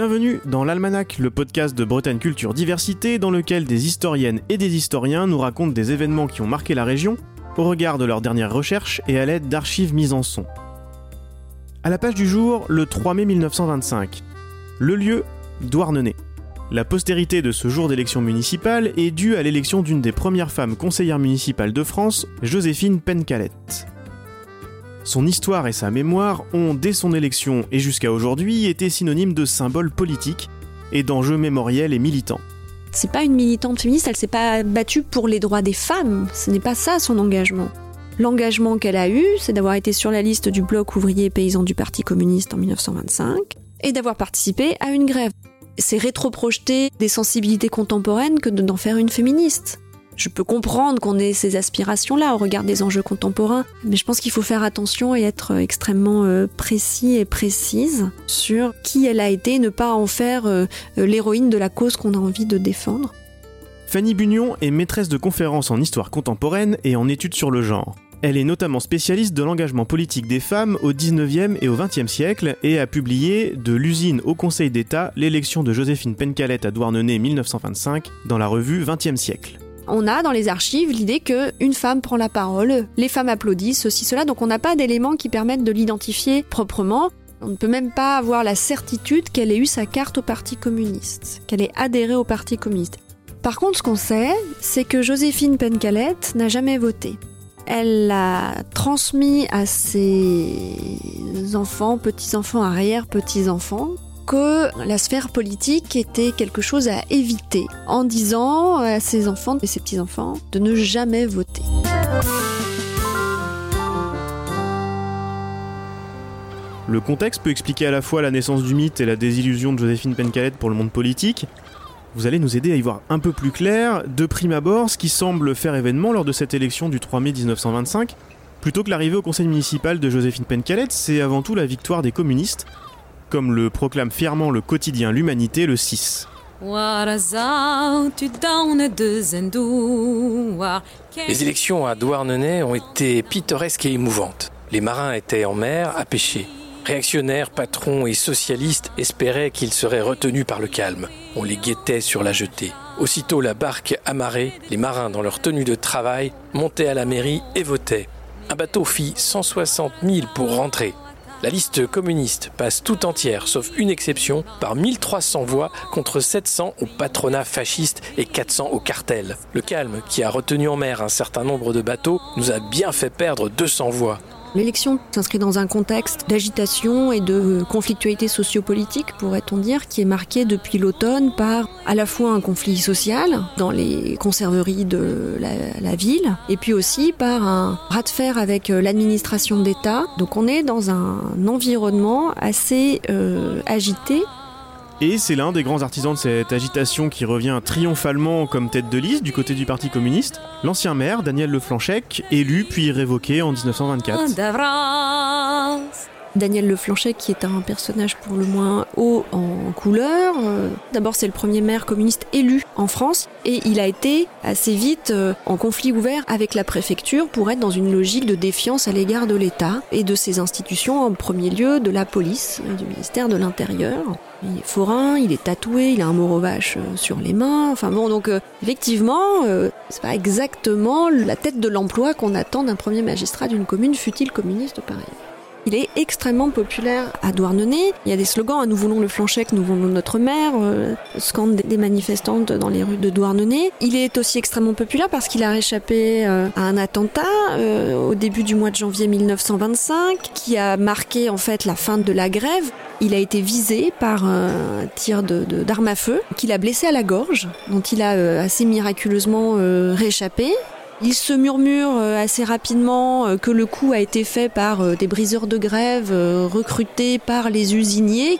Bienvenue dans l'Almanach, le podcast de Bretagne Culture Diversité, dans lequel des historiennes et des historiens nous racontent des événements qui ont marqué la région, au regard de leurs dernières recherches et à l'aide d'archives mises en son. À la page du jour, le 3 mai 1925. Le lieu, Douarnenez. La postérité de ce jour d'élection municipale est due à l'élection d'une des premières femmes conseillères municipales de France, Joséphine Pencalette. Son histoire et sa mémoire ont, dès son élection et jusqu'à aujourd'hui, été synonymes de symboles politiques et d'enjeux mémoriels et militants. C'est pas une militante féministe, elle s'est pas battue pour les droits des femmes, ce n'est pas ça son engagement. L'engagement qu'elle a eu, c'est d'avoir été sur la liste du bloc ouvrier paysan du Parti communiste en 1925 et d'avoir participé à une grève. C'est rétroprojeter des sensibilités contemporaines que d'en faire une féministe. Je peux comprendre qu'on ait ces aspirations-là au regard des enjeux contemporains, mais je pense qu'il faut faire attention et être extrêmement euh, précis et précise sur qui elle a été, ne pas en faire euh, l'héroïne de la cause qu'on a envie de défendre. Fanny Bunion est maîtresse de conférences en histoire contemporaine et en études sur le genre. Elle est notamment spécialiste de l'engagement politique des femmes au 19e et au 20e siècle et a publié De l'usine au Conseil d'État l'élection de Joséphine Pencalette à Douarnenez 1925 dans la revue 20e siècle on a dans les archives l'idée qu'une femme prend la parole, les femmes applaudissent, ceci, cela, donc on n'a pas d'éléments qui permettent de l'identifier proprement. On ne peut même pas avoir la certitude qu'elle ait eu sa carte au Parti communiste, qu'elle ait adhéré au Parti communiste. Par contre, ce qu'on sait, c'est que Joséphine Pencalette n'a jamais voté. Elle l'a transmis à ses enfants, petits-enfants, arrière-petits-enfants, que la sphère politique était quelque chose à éviter en disant à ses enfants et ses petits-enfants de ne jamais voter. Le contexte peut expliquer à la fois la naissance du mythe et la désillusion de Joséphine Pencalette pour le monde politique. Vous allez nous aider à y voir un peu plus clair, de prime abord, ce qui semble faire événement lors de cette élection du 3 mai 1925. Plutôt que l'arrivée au conseil municipal de Joséphine Pencalette, c'est avant tout la victoire des communistes, comme le proclame fièrement le quotidien L'Humanité le 6. Les élections à Douarnenez ont été pittoresques et émouvantes. Les marins étaient en mer à pêcher. Réactionnaires, patrons et socialistes espéraient qu'ils seraient retenus par le calme. On les guettait sur la jetée. Aussitôt la barque amarrée, les marins, dans leur tenue de travail, montaient à la mairie et votaient. Un bateau fit 160 000 pour rentrer. La liste communiste passe tout entière, sauf une exception, par 1300 voix contre 700 au patronat fasciste et 400 au cartel. Le calme, qui a retenu en mer un certain nombre de bateaux, nous a bien fait perdre 200 voix. L'élection s'inscrit dans un contexte d'agitation et de conflictualité sociopolitique, pourrait-on dire, qui est marqué depuis l'automne par à la fois un conflit social dans les conserveries de la, ville, et puis aussi par un rat de fer avec l'administration d'État. Donc on est dans un environnement assez euh, agité et c'est l'un des grands artisans de cette agitation qui revient triomphalement comme tête de liste du côté du Parti communiste, l'ancien maire Daniel Leflanchec, élu puis révoqué en 1924. Daniel Leflanchec qui est un personnage pour le moins haut en couleur. Euh, d'abord c'est le premier maire communiste élu en France et il a été assez vite euh, en conflit ouvert avec la préfecture pour être dans une logique de défiance à l'égard de l'État et de ses institutions, en premier lieu de la police et du ministère de l'Intérieur. Il est forain, il est tatoué, il a un moro vache euh, sur les mains. Enfin bon, donc effectivement, c'est pas exactement la tête de l'emploi qu'on attend d'un premier magistrat d'une commune, fut-il communiste pareil. Il est extrêmement populaire à Douarnenez. Il y a des slogans Nous voulons le Flanchec, nous voulons notre maire euh, scandent des manifestantes dans les rues de Douarnenez. Il est aussi extrêmement populaire parce qu'il a réchappé euh, à un attentat euh, au début du mois de janvier 1925 qui a marqué en fait la fin de la grève. Il a été visé par un tir d'arme à feu qu'il a blessé à la gorge, dont il a assez miraculeusement réchappé. Il se murmure euh, assez rapidement euh, que le coup a été fait par euh, des briseurs de grève recrutés par les usiniers.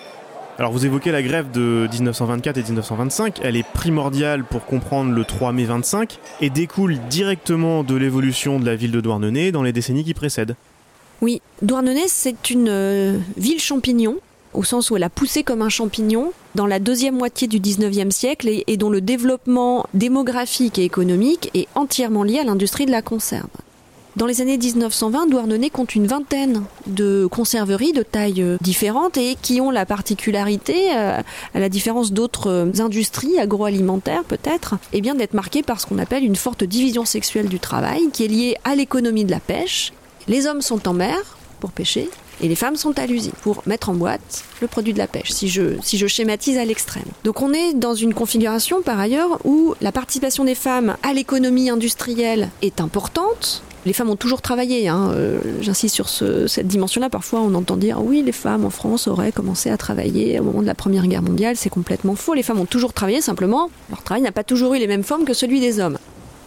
Alors vous évoquez la grève de 1924 et 1925, elle est primordiale pour comprendre le 3 mai 25 et découle directement de l'évolution de la ville de Douarnenez dans les décennies qui précèdent. Oui, Douarnenez c'est une ville champignon au sens où elle a poussé comme un champignon dans la deuxième moitié du 19e siècle et, dont le développement démographique et économique est entièrement lié à l'industrie de la conserve. Dans les années 1920, Douarnenez compte une vingtaine de conserveries de tailles euh, différentes et qui ont la particularité, euh, à la différence d'autres euh, industries agroalimentaires peut-être, eh bien d'être marquées par ce qu'on appelle une forte division sexuelle du travail qui est liée à l'économie de la pêche. Les hommes sont en mer pour pêcher et les femmes sont à l'usine pour mettre en boîte le produit de la pêche, si je, si je schématise à l'extrême. Donc on est dans une configuration par ailleurs où la participation des femmes à l'économie industrielle est importante, les femmes ont toujours travaillé, hein. euh, j'insiste sur ce, cette dimension-là. Parfois, on entend dire oui, les femmes en France auraient commencé à travailler au moment de la Première Guerre mondiale. C'est complètement faux. Les femmes ont toujours travaillé, simplement, leur travail n'a pas toujours eu les mêmes formes que celui des hommes.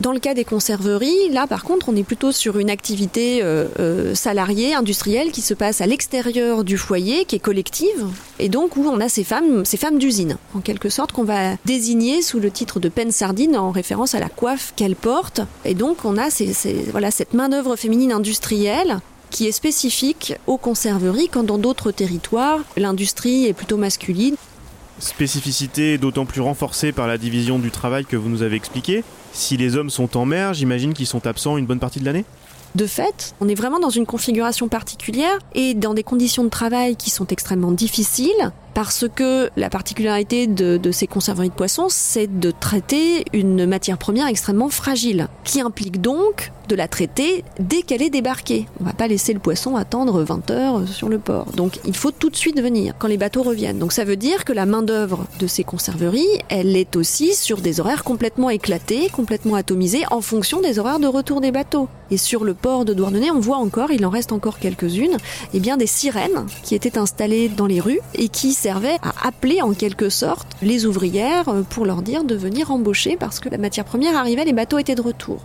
Dans le cas des conserveries, là par contre, on est plutôt sur une activité euh, euh, salariée, industrielle, qui se passe à l'extérieur du foyer, qui est collective, et donc où on a ces femmes, ces femmes d'usine, en quelque sorte, qu'on va désigner sous le titre de peine sardine en référence à la coiffe qu'elles portent. Et donc on a ces, cette main-d'œuvre féminine industrielle qui est spécifique aux conserveries, quand dans d'autres territoires, l'industrie est plutôt masculine. Spécificité d'autant plus renforcée par la division du travail que vous nous avez expliqué. Si les hommes sont en mer, j'imagine qu'ils sont absents une bonne partie de l'année de fait, on est vraiment dans une configuration particulière et dans des conditions de travail qui sont extrêmement difficiles parce que la particularité de, ces conserveries de poissons, c'est de traiter une matière première extrêmement fragile, qui implique donc de la traiter dès qu'elle est débarquée. On va pas laisser le poisson attendre 20 heures sur le port. Donc il faut tout de suite venir quand les bateaux reviennent. Donc ça veut dire que la main-d'œuvre de ces conserveries, elle est aussi sur des horaires complètement éclatés, complètement atomisés en fonction des horaires de retour des bateaux. Et sur le port de Douarnenez, on voit encore, il en reste encore quelques-unes, eh bien des sirènes qui étaient installées dans les rues et qui servait à appeler en quelque sorte les ouvrières euh, pour leur dire de venir embaucher parce que la matière première arrivait, les bateaux étaient de retour.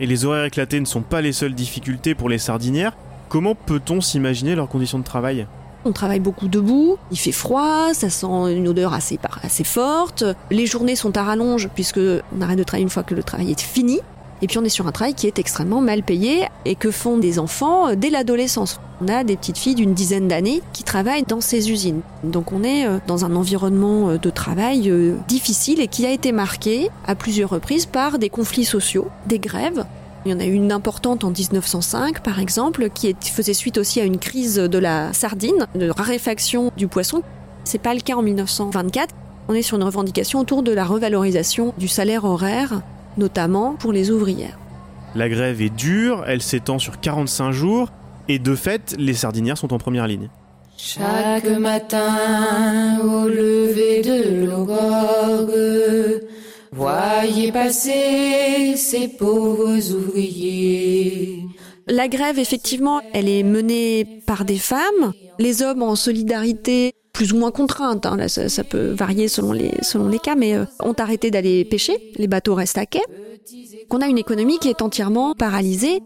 Et les horaires éclatés ne sont pas les seules difficultés pour les sardinières. Comment peut-on s'imaginer leurs conditions de travail? On travaille beaucoup debout, il fait froid, ça sent une odeur assez, assez forte. Les journées sont à rallonge puisque on arrête de travailler une fois que le travail est fini. Et puis on est sur un travail qui est extrêmement mal payé et que font des enfants euh, dès l'adolescence. On a des petites filles d'une dizaine d'années qui travaillent dans ces usines. Donc on est euh, dans un environnement euh, de travail difficile et qui a été marqué à plusieurs reprises par des conflits sociaux, des grèves. Il y en a eu une importante en 1905, par exemple, qui faisait suite aussi à une crise de la sardine, de raréfaction du poisson. C'est pas le cas en 1924. On est sur une revendication autour de la revalorisation du salaire horaire notamment pour les ouvrières. La grève est dure, elle s'étend sur 45 jours, et de fait, les sardinières sont en première ligne. Chaque matin, au lever de l'aurore, voyez passer ces pauvres ouvriers. La grève, effectivement, elle est menée par des femmes, les hommes en solidarité plus ou moins contraintes, hein. ça, peut varier selon les, selon les cas, mais euh, ont arrêté d'aller pêcher, les bateaux restent à quai, qu'on a une économie qui est entièrement paralysée.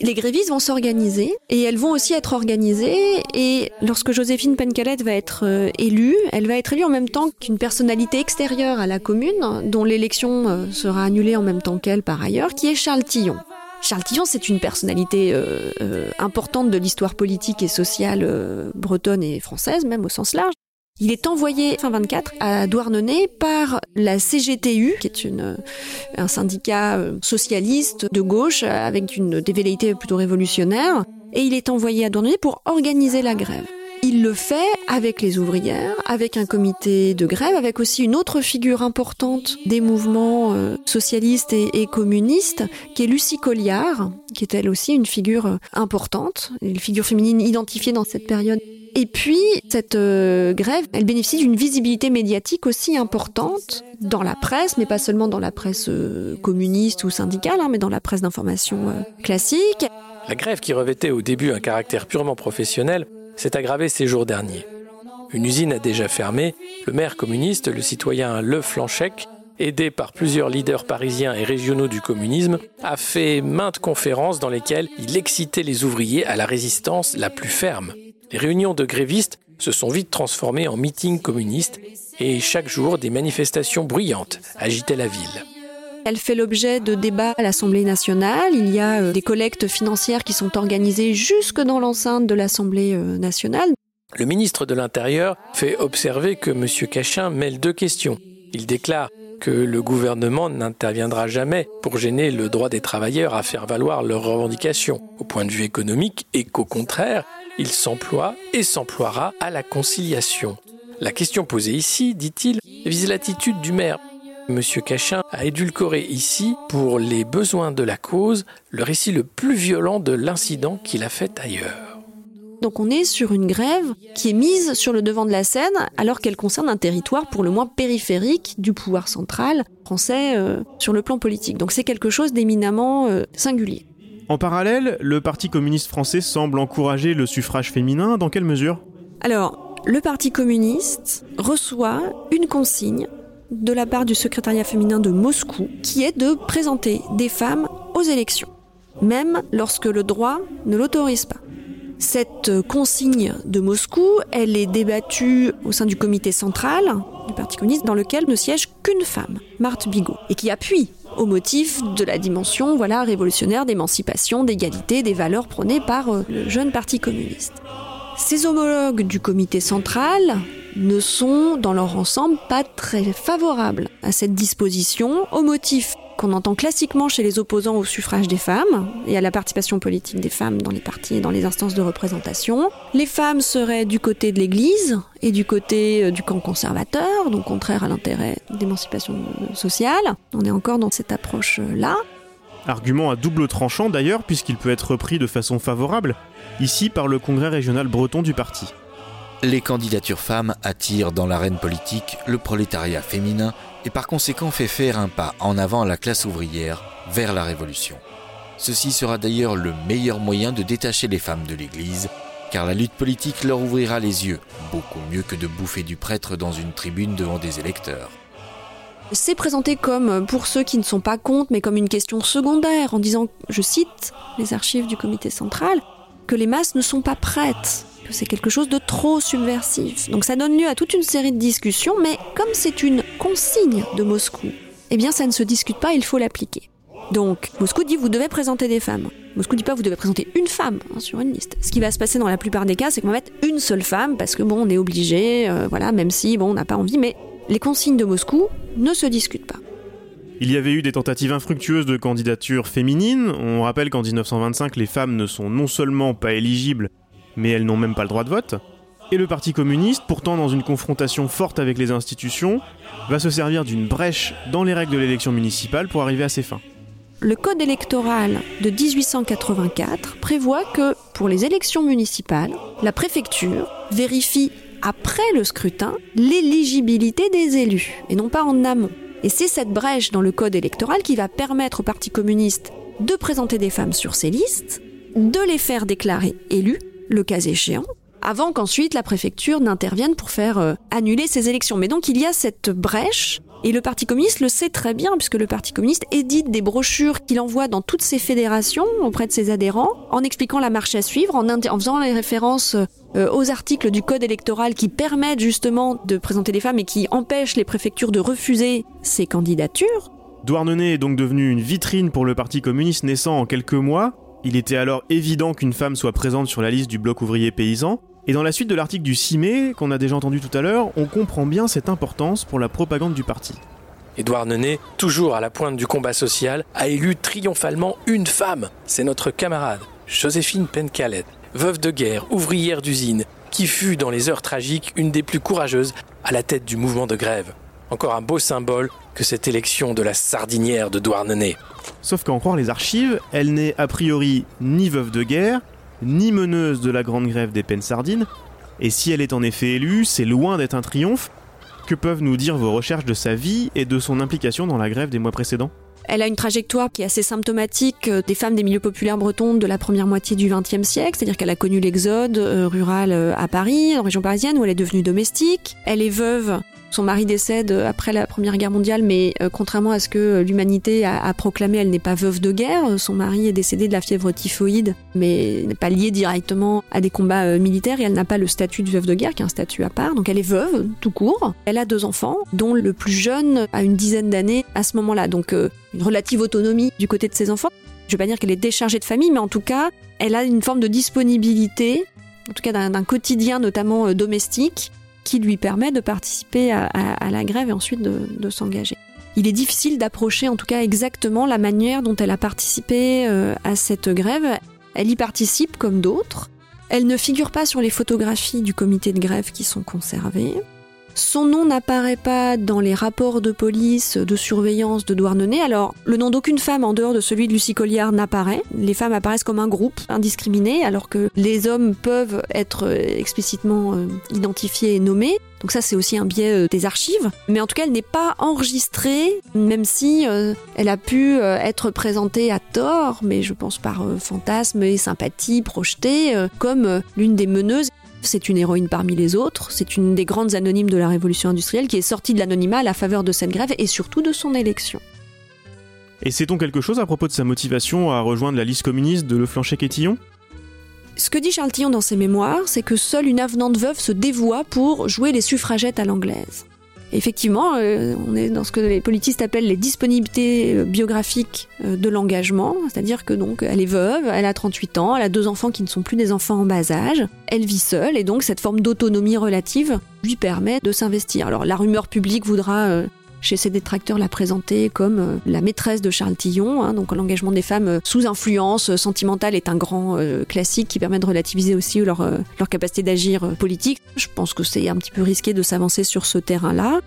Les grévistes vont s'organiser et elles vont aussi être organisées et lorsque Joséphine Pencalette va être euh, élue, elle va être élue en même temps qu'une personnalité extérieure à la commune dont l'élection euh, sera annulée en même temps qu'elle par ailleurs, qui est Charles Tillon. Charles Tillon, c'est une personnalité euh, euh, importante de l'histoire politique et sociale euh, bretonne et française, même au sens large. Il est envoyé fin 24 à Douarnenez par la CGTU, qui est une, un syndicat socialiste de gauche avec une, des velléités plutôt révolutionnaires, et il est envoyé à Douarnenez pour organiser la grève. Il le fait avec les ouvrières, avec un comité de grève, avec aussi une autre figure importante des mouvements euh, socialistes et, communistes, qui est Lucie Colliard, qui est elle aussi une figure euh, importante, une figure féminine identifiée dans cette période. Et puis, cette euh, grève, elle bénéficie d'une visibilité médiatique aussi importante dans la presse, mais pas seulement dans la presse communiste ou syndicale, hein, mais dans la presse d'information classique. La grève qui revêtait au début un caractère purement professionnel s'est aggravé ces jours derniers. Une usine a déjà fermé, le maire communiste, le citoyen Le Flanchec, aidé par plusieurs leaders parisiens et régionaux du communisme, a fait maintes conférences dans lesquelles il excitait les ouvriers à la résistance la plus ferme. Les réunions de grévistes se sont vite transformées en meetings communistes et chaque jour des manifestations bruyantes agitaient la ville. Elle fait l'objet de débats à l'Assemblée nationale. Il y a euh, des collectes financières qui sont organisées jusque dans l'enceinte de l'Assemblée euh, nationale. Le ministre de l'Intérieur fait observer que M. Cachin mêle deux questions. Il déclare que le gouvernement n'interviendra jamais pour gêner le droit des travailleurs à faire valoir leurs revendications au point de vue économique et qu'au contraire, il s'emploie et s'emploiera à la conciliation. La question posée ici, dit-il, vise l'attitude du maire. Monsieur Cachin a édulcoré ici, pour les besoins de la cause, le récit le plus violent de l'incident qu'il a fait ailleurs. Donc on est sur une grève qui est mise sur le devant de la scène alors qu'elle concerne un territoire pour le moins périphérique du pouvoir central français euh, sur le plan politique. Donc c'est quelque chose d'éminemment euh, singulier. En parallèle, le Parti communiste français semble encourager le suffrage féminin. Dans quelle mesure? Alors, le Parti communiste reçoit une consigne de la part du secrétariat féminin de Moscou qui est de présenter des femmes aux élections, même lorsque le droit ne l'autorise pas. Cette consigne de Moscou, elle est débattue au sein du comité central du Parti communiste dans lequel ne siège qu'une femme, Marthe Bigot, et qui appuie au motif de la dimension voilà, révolutionnaire d'émancipation, d'égalité, des valeurs prônées par euh, le jeune Parti communiste. Ses homologues du comité central ne sont dans leur ensemble pas très favorables à cette disposition au motif qu'on entend classiquement chez les opposants au suffrage des femmes et à la participation politique des femmes dans les partis et dans les instances de représentation. Les femmes seraient du côté de l'Église et du côté euh, du camp conservateur, donc contraire à l'intérêt d'émancipation sociale. On est encore dans cette approche-là. Argument à double tranchant d'ailleurs, puisqu'il peut être repris de façon favorable, ici par le congrès régional breton du parti. Les candidatures femmes attirent dans l'arène politique le prolétariat féminin et par conséquent fait faire un pas en avant à la classe ouvrière vers la révolution. Ceci sera d'ailleurs le meilleur moyen de détacher les femmes de l'Église, car la lutte politique leur ouvrira les yeux, beaucoup mieux que de bouffer du prêtre dans une tribune devant des électeurs. C'est présenté comme, pour ceux qui ne sont pas contre, mais comme une question secondaire, en disant, je cite les archives du comité central, que les masses ne sont pas prêtes c'est quelque chose de trop subversif. Donc ça donne lieu à toute une série de discussions, mais comme c'est une consigne de Moscou, eh bien ça ne se discute pas, il faut l'appliquer. Donc Moscou dit vous devez présenter des femmes. Moscou dit pas vous devez présenter une femme hein, sur une liste. Ce qui va se passer dans la plupart des cas, c'est qu'on va mettre une seule femme parce que bon, on est obligé, euh, voilà, même si bon, on n'a pas envie, mais les consignes de Moscou ne se discutent pas. Il y avait eu des tentatives infructueuses de candidature féminine. On rappelle qu'en 1925, les femmes ne sont non seulement pas éligibles, mais elles n'ont même pas le droit de vote. Et le Parti communiste, pourtant dans une confrontation forte avec les institutions, va se servir d'une brèche dans les règles de l'élection municipale pour arriver à ses fins. Le code électoral de 1884 prévoit que pour les élections municipales, la préfecture vérifie après le scrutin l'éligibilité des élus, et non pas en amont. Et c'est cette brèche dans le code électoral qui va permettre au Parti communiste de présenter des femmes sur ses listes, de les faire déclarer élues, le cas échéant, avant qu'ensuite la préfecture n'intervienne pour faire euh, annuler ces élections. Mais donc il y a cette brèche, et le Parti communiste le sait très bien, puisque le Parti communiste édite des brochures qu'il envoie dans toutes ses fédérations auprès de ses adhérents, en expliquant la marche à suivre, en, faisant les références euh, aux articles du code électoral qui permettent justement de présenter des femmes et qui empêchent les préfectures de refuser ces candidatures. Douarnenez est donc devenu une vitrine pour le Parti communiste naissant en quelques mois, il était alors évident qu'une femme soit présente sur la liste du bloc ouvrier paysan, et dans la suite de l'article du 6 mai, qu'on a déjà entendu tout à l'heure, on comprend bien cette importance pour la propagande du parti. Édouard Nenet, toujours à la pointe du combat social, a élu triomphalement une femme. C'est notre camarade, Joséphine Pencalet, veuve de guerre, ouvrière d'usine, qui fut dans les heures tragiques une des plus courageuses à la tête du mouvement de grève. Encore un beau symbole que cette élection de la sardinière de Douarnenez. Sauf qu'à en croire les archives, elle n'est a priori ni veuve de guerre, ni meneuse de la grande grève des peines sardines, et si elle est en effet élue, c'est loin d'être un triomphe. Que peuvent nous dire vos recherches de sa vie et de son implication dans la grève des mois précédents? Elle a une trajectoire qui est assez symptomatique euh, des femmes des milieux populaires bretons de la première moitié du XXe siècle, c'est-à-dire qu'elle a connu l'exode euh, rural euh, à Paris, en région parisienne, où elle est devenue domestique. Elle est veuve son mari décède après la Première Guerre mondiale, mais euh, contrairement à ce que l'humanité a, proclamé, elle n'est pas veuve de guerre. Son mari est décédé de la fièvre typhoïde, mais n'est pas lié directement à des combats euh, militaires et elle n'a pas le statut de veuve de guerre, qui est un statut à part. Donc elle est veuve, tout court. Elle a deux enfants, dont le plus jeune a une dizaine d'années à ce moment-là. Donc euh, une relative autonomie du côté de ses enfants. Je ne vais pas dire qu'elle est déchargée de famille, mais en tout cas, elle a une forme de disponibilité, en tout cas d'un quotidien notamment domestique, qui lui permet de participer à, la grève et ensuite de, s'engager. il est difficile d'approcher en tout cas exactement la manière dont elle a participé euh, à cette grève. Elle y participe comme d'autres. Elle ne figure pas sur les photographies du comité de grève qui sont conservées. Son nom n'apparaît pas dans les rapports de police, de surveillance de Douarnenez. Alors, le nom d'aucune femme en dehors de celui de Lucie Colliard n'apparaît. Les femmes apparaissent comme un groupe indiscriminé, alors que les hommes peuvent être explicitement euh, identifiés et nommés. Donc ça, c'est aussi un biais euh, des archives. Mais en tout cas, elle n'est pas enregistrée, même si euh, elle a pu être présentée à tort, mais je pense par fantasme et sympathie projetée, comme l'une des meneuses c'est une héroïne parmi les autres, c'est une des grandes anonymes de la révolution industrielle qui est sortie de l'anonymat à la faveur de cette grève et surtout de son élection. Et sait-on quelque chose à propos de sa motivation à rejoindre la liste communiste de Le Flanchet-Quétillon ce que dit Charles Tillon dans ses mémoires, c'est que seule une avenante veuve se dévoie pour jouer les suffragettes à l'anglaise effectivement, euh, on est dans ce que les politistes appellent les disponibilités euh, biographiques euh, de l'engagement, c'est-à-dire que donc elle est veuve, elle a 38 ans, elle a deux enfants qui ne sont plus des enfants en bas âge, elle vit seule et donc cette forme d'autonomie relative lui permet de s'investir. Alors la rumeur publique voudra chez ses détracteurs la présenter comme la maîtresse de Charles Tillon. Hein, donc l'engagement des femmes sous influence sentimentale est un grand classique qui permet de relativiser aussi leur, leur capacité d'agir politique. Je pense que c'est un petit peu risqué de s'avancer sur ce terrain-là.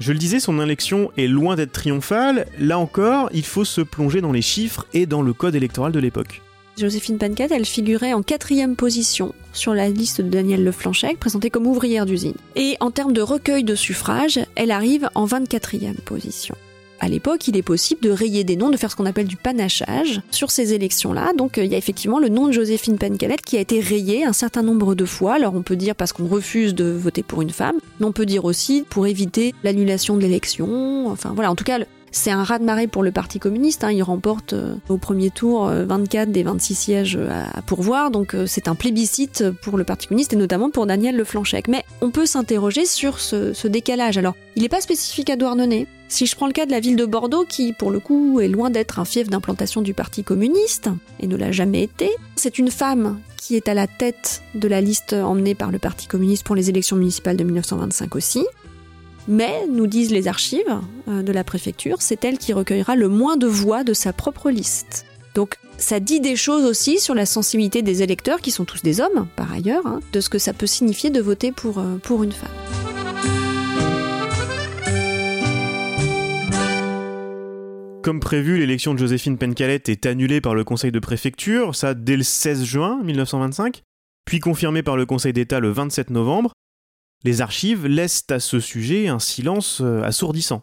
Je le disais, son élection est loin d'être triomphale. Là encore, il faut se plonger dans les chiffres et dans le code électoral de l'époque. Joséphine Pancat, elle figurait en quatrième position sur la liste de Daniel Leflanchec, présentée comme ouvrière d'usine. Et en termes de recueil de suffrages, elle arrive en 24e position à l'époque, il est possible de rayer des noms, de faire ce qu'on appelle du panachage sur ces élections-là. Donc euh, il y a effectivement le nom de Joséphine Pencalette qui a été rayé un certain nombre de fois. Alors on peut dire parce qu'on refuse de voter pour une femme, mais on peut dire aussi pour éviter l'annulation de l'élection. Enfin voilà, en tout cas, c'est un raz-de-marée pour le Parti communiste. Hein. Il remporte euh, au premier tour 24 euh, des 26 sièges à, pourvoir. Donc c'est un plébiscite pour le Parti communiste et notamment pour Daniel Leflanchec. Mais on peut s'interroger sur ce, ce décalage. Alors, il n'est pas spécifique à Douarnenez. Si je prends le cas de la ville de Bordeaux, qui pour le coup est loin d'être un fief d'implantation du Parti communiste, et ne l'a jamais été, c'est une femme qui est à la tête de la liste emmenée par le Parti communiste pour les élections municipales de 1925 aussi. Mais, nous disent les archives euh, de la préfecture, c'est elle qui recueillera le moins de voix de sa propre liste. Donc ça dit des choses aussi sur la sensibilité des électeurs, qui sont tous des hommes par ailleurs, hein, de ce que ça peut signifier de voter pour, euh, pour une femme. Comme prévu, l'élection de Joséphine Pencalette est annulée par le conseil de préfecture, ça dès le 16 juin 1925, puis confirmée par le conseil d'État le 27 novembre. Les archives laissent à ce sujet un silence euh, assourdissant.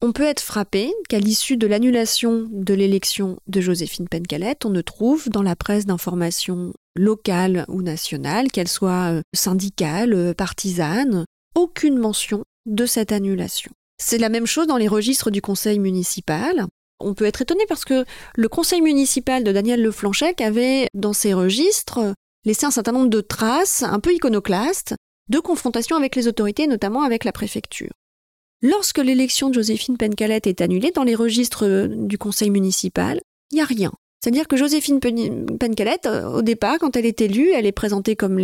On peut être frappé qu'à l'issue de l'annulation de l'élection de Joséphine Pencalette, on ne trouve dans la presse d'information locale ou nationale, qu'elle soit euh, syndicale, euh, partisane, aucune mention de cette annulation. C'est la même chose dans les registres du conseil municipal. On peut être étonné parce que le conseil municipal de Daniel Leflanchec avait, dans ses registres, laissé un certain nombre de traces un peu iconoclastes de confrontation avec les autorités, notamment avec la préfecture. Lorsque l'élection de Joséphine Pencalette est annulée dans les registres du conseil municipal, il n'y a rien. C'est-à-dire que Joséphine Pencalette, euh, au départ, quand elle est élue, elle est présentée comme,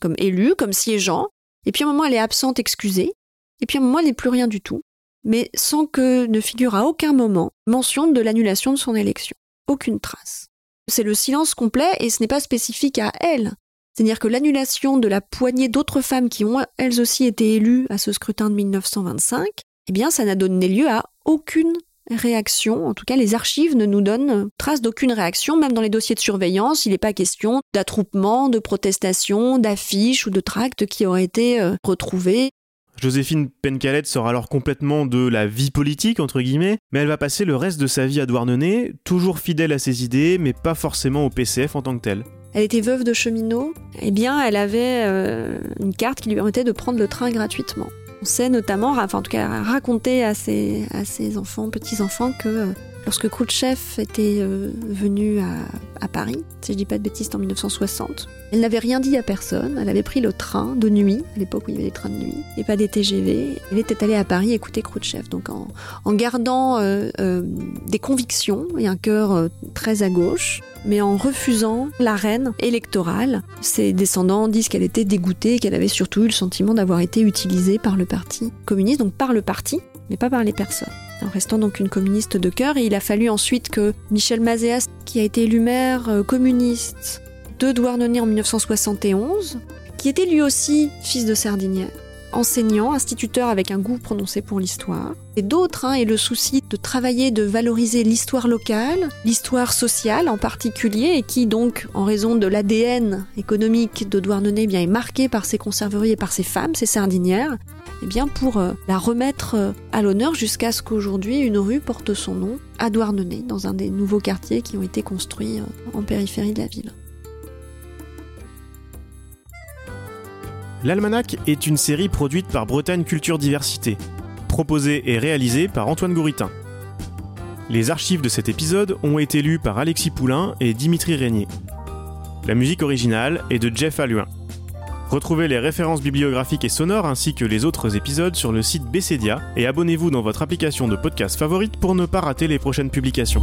comme élue, comme siégeant, et puis à un moment elle est absente, excusée, et puis à un moment elle n'est plus rien du tout mais sans que ne figure à aucun moment mention de l'annulation de son élection. Aucune trace. C'est le silence complet et ce n'est pas spécifique à elle. C'est-à-dire que l'annulation de la poignée d'autres femmes qui ont elles aussi été élues à ce scrutin de 1925, eh bien ça n'a donné lieu à aucune réaction. En tout cas, les archives ne nous donnent trace d'aucune réaction, même dans les dossiers de surveillance, il n'est pas question d'attroupement, de protestation, d'affiches ou de tracts qui auraient été euh, retrouvés. Joséphine Pencalette sort alors complètement de la vie politique, entre guillemets, mais elle va passer le reste de sa vie à Douarnenez, toujours fidèle à ses idées, mais pas forcément au PCF en tant que tel. Elle était veuve de cheminot, eh bien elle avait euh, une carte qui lui permettait de prendre le train gratuitement. On sait notamment, enfin en tout cas raconter à ses, à ses enfants, petits-enfants, que euh, lorsque Khrouchtchev était euh, venu à, Paris, si je dis pas de bêtises, en 1960. Elle n'avait rien dit à personne, elle avait pris le train de nuit, à l'époque où il y avait des trains de nuit, et pas des TGV. Elle était allée à Paris écouter Khrouchtchev, donc en, gardant euh, euh, des convictions et un cœur très à gauche, mais en refusant l'arène électorale. Ses descendants disent qu'elle était dégoûtée qu'elle avait surtout eu le sentiment d'avoir été utilisée par le Parti communiste, donc par le parti, mais pas par les personnes. En restant donc une communiste de cœur. Il a fallu ensuite que Michel Mazéas, qui a été élu maire euh, communiste de Douarnenez en 1971, qui était lui aussi fils de Sardinière, enseignant, instituteur avec un goût prononcé pour l'histoire, et d'autres, hein, et le souci de travailler, de valoriser l'histoire locale, l'histoire sociale en particulier, et qui donc, en raison de l'ADN économique de Douarnenez, eh bien, est marqué par ses conserveries et par ses femmes, ses sardinières, eh bien, pour euh, la remettre euh, à l'honneur jusqu'à ce qu'aujourd'hui une rue porte son nom à Douarnenez, dans un des nouveaux quartiers qui ont été construits euh, en périphérie de la ville. L'Almanach est une série produite par Bretagne Culture Diversité, proposée et réalisée par Antoine Gouritin. Les archives de cet épisode ont été lues par Alexis Poulain et Dimitri Régnier. La musique originale est de Jeff Alluin. Retrouvez les références bibliographiques et sonores ainsi que les autres épisodes sur le site Bessedia et abonnez-vous dans votre application de podcast favorite pour ne pas rater les prochaines publications.